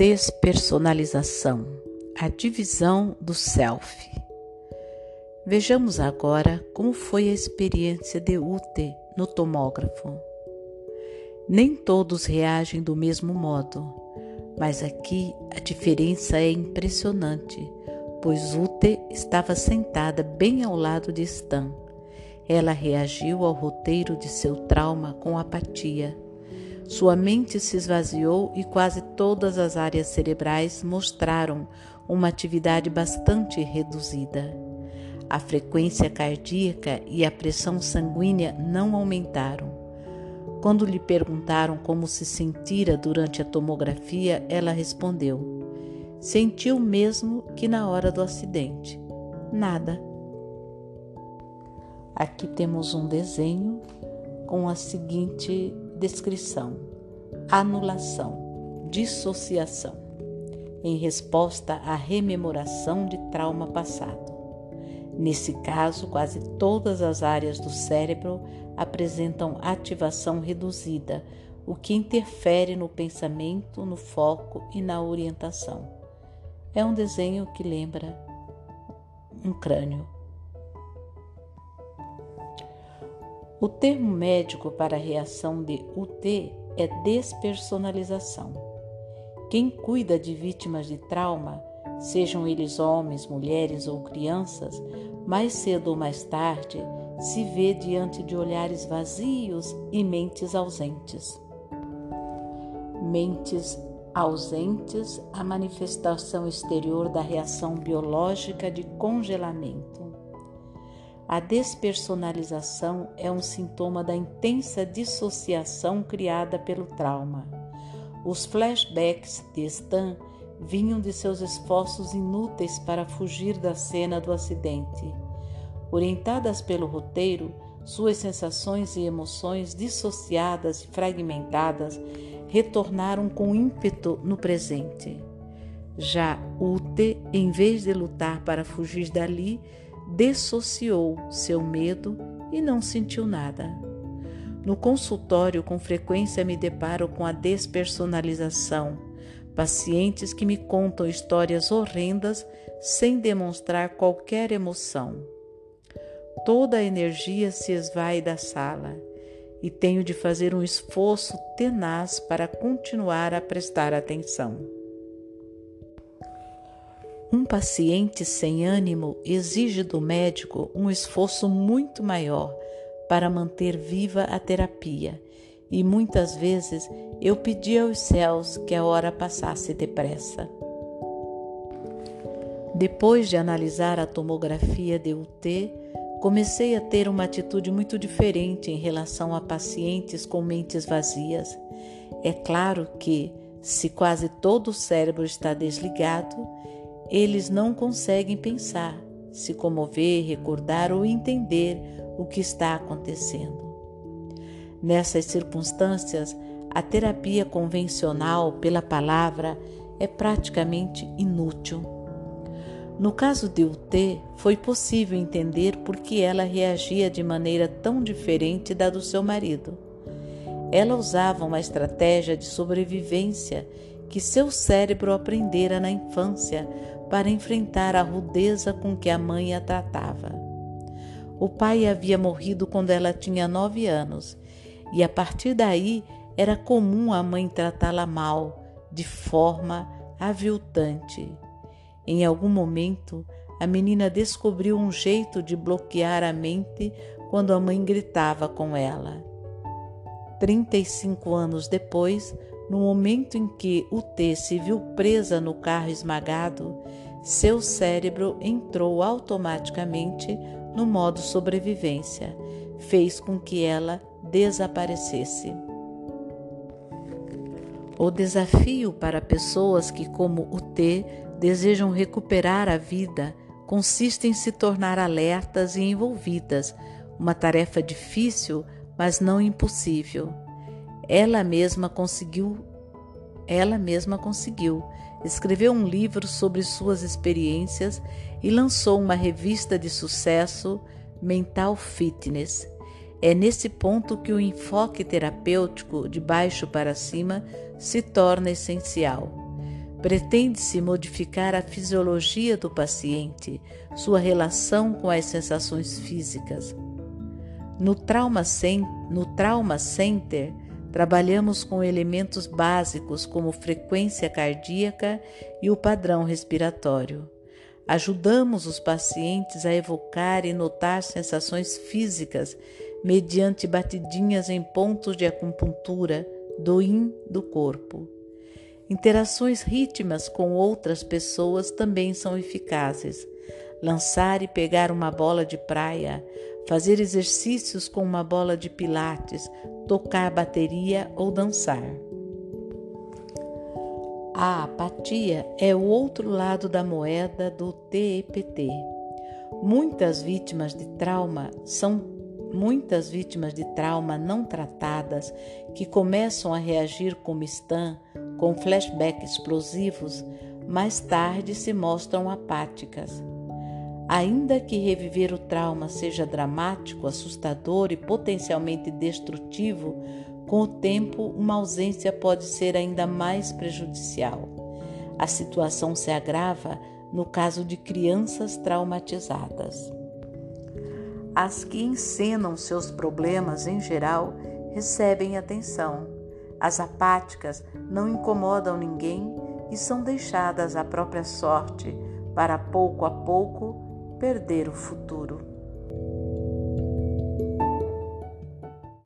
Despersonalização a divisão do self. Vejamos agora como foi a experiência de Ute no tomógrafo. Nem todos reagem do mesmo modo, mas aqui a diferença é impressionante, pois Ute estava sentada bem ao lado de Stan. Ela reagiu ao roteiro de seu trauma com apatia sua mente se esvaziou e quase todas as áreas cerebrais mostraram uma atividade bastante reduzida. A frequência cardíaca e a pressão sanguínea não aumentaram. Quando lhe perguntaram como se sentira durante a tomografia, ela respondeu: Sentiu o mesmo que na hora do acidente. Nada. Aqui temos um desenho com a seguinte descrição: anulação, dissociação, em resposta à rememoração de trauma passado. Nesse caso, quase todas as áreas do cérebro apresentam ativação reduzida, o que interfere no pensamento, no foco e na orientação. É um desenho que lembra um crânio. O termo médico para a reação de UT é despersonalização. Quem cuida de vítimas de trauma, sejam eles homens, mulheres ou crianças, mais cedo ou mais tarde, se vê diante de olhares vazios e mentes ausentes. Mentes ausentes, a manifestação exterior da reação biológica de congelamento. A despersonalização é um sintoma da intensa dissociação criada pelo trauma. Os flashbacks de Stan vinham de seus esforços inúteis para fugir da cena do acidente. Orientadas pelo roteiro, suas sensações e emoções dissociadas e fragmentadas retornaram com ímpeto no presente. Já Ute, em vez de lutar para fugir dali, dissociou seu medo e não sentiu nada. No consultório, com frequência me deparo com a despersonalização, pacientes que me contam histórias horrendas sem demonstrar qualquer emoção. Toda a energia se esvai da sala e tenho de fazer um esforço tenaz para continuar a prestar atenção. Um paciente sem ânimo exige do médico um esforço muito maior para manter viva a terapia, e muitas vezes eu pedi aos céus que a hora passasse depressa. Depois de analisar a tomografia de UT, comecei a ter uma atitude muito diferente em relação a pacientes com mentes vazias. É claro que, se quase todo o cérebro está desligado, eles não conseguem pensar, se comover, recordar ou entender o que está acontecendo. Nessas circunstâncias, a terapia convencional pela palavra é praticamente inútil. No caso de UT, foi possível entender por que ela reagia de maneira tão diferente da do seu marido. Ela usava uma estratégia de sobrevivência que seu cérebro aprendera na infância para enfrentar a rudeza com que a mãe a tratava. O pai havia morrido quando ela tinha nove anos e a partir daí era comum a mãe tratá-la mal, de forma aviltante. Em algum momento, a menina descobriu um jeito de bloquear a mente quando a mãe gritava com ela. 35 anos depois, no momento em que o T se viu presa no carro esmagado, seu cérebro entrou automaticamente no modo sobrevivência, fez com que ela desaparecesse. O desafio para pessoas que, como o T, desejam recuperar a vida consiste em se tornar alertas e envolvidas, uma tarefa difícil, mas não impossível. Ela mesma conseguiu, ela mesma conseguiu. Escreveu um livro sobre suas experiências e lançou uma revista de sucesso, Mental Fitness. É nesse ponto que o enfoque terapêutico de baixo para cima se torna essencial. Pretende-se modificar a fisiologia do paciente, sua relação com as sensações físicas. No Trauma, no trauma Center, trabalhamos com elementos básicos como frequência cardíaca e o padrão respiratório. Ajudamos os pacientes a evocar e notar sensações físicas mediante batidinhas em pontos de acupuntura do yin do corpo. Interações rítmicas com outras pessoas também são eficazes. Lançar e pegar uma bola de praia, fazer exercícios com uma bola de pilates, tocar bateria ou dançar. A apatia é o outro lado da moeda do TEPT. Muitas vítimas de trauma são muitas vítimas de trauma não tratadas que começam a reagir como estão com flashbacks explosivos, mais tarde se mostram apáticas. Ainda que reviver o trauma seja dramático, assustador e potencialmente destrutivo, com o tempo uma ausência pode ser ainda mais prejudicial. A situação se agrava no caso de crianças traumatizadas. As que encenam seus problemas em geral recebem atenção as apáticas não incomodam ninguém e são deixadas à própria sorte para pouco a pouco perder o futuro.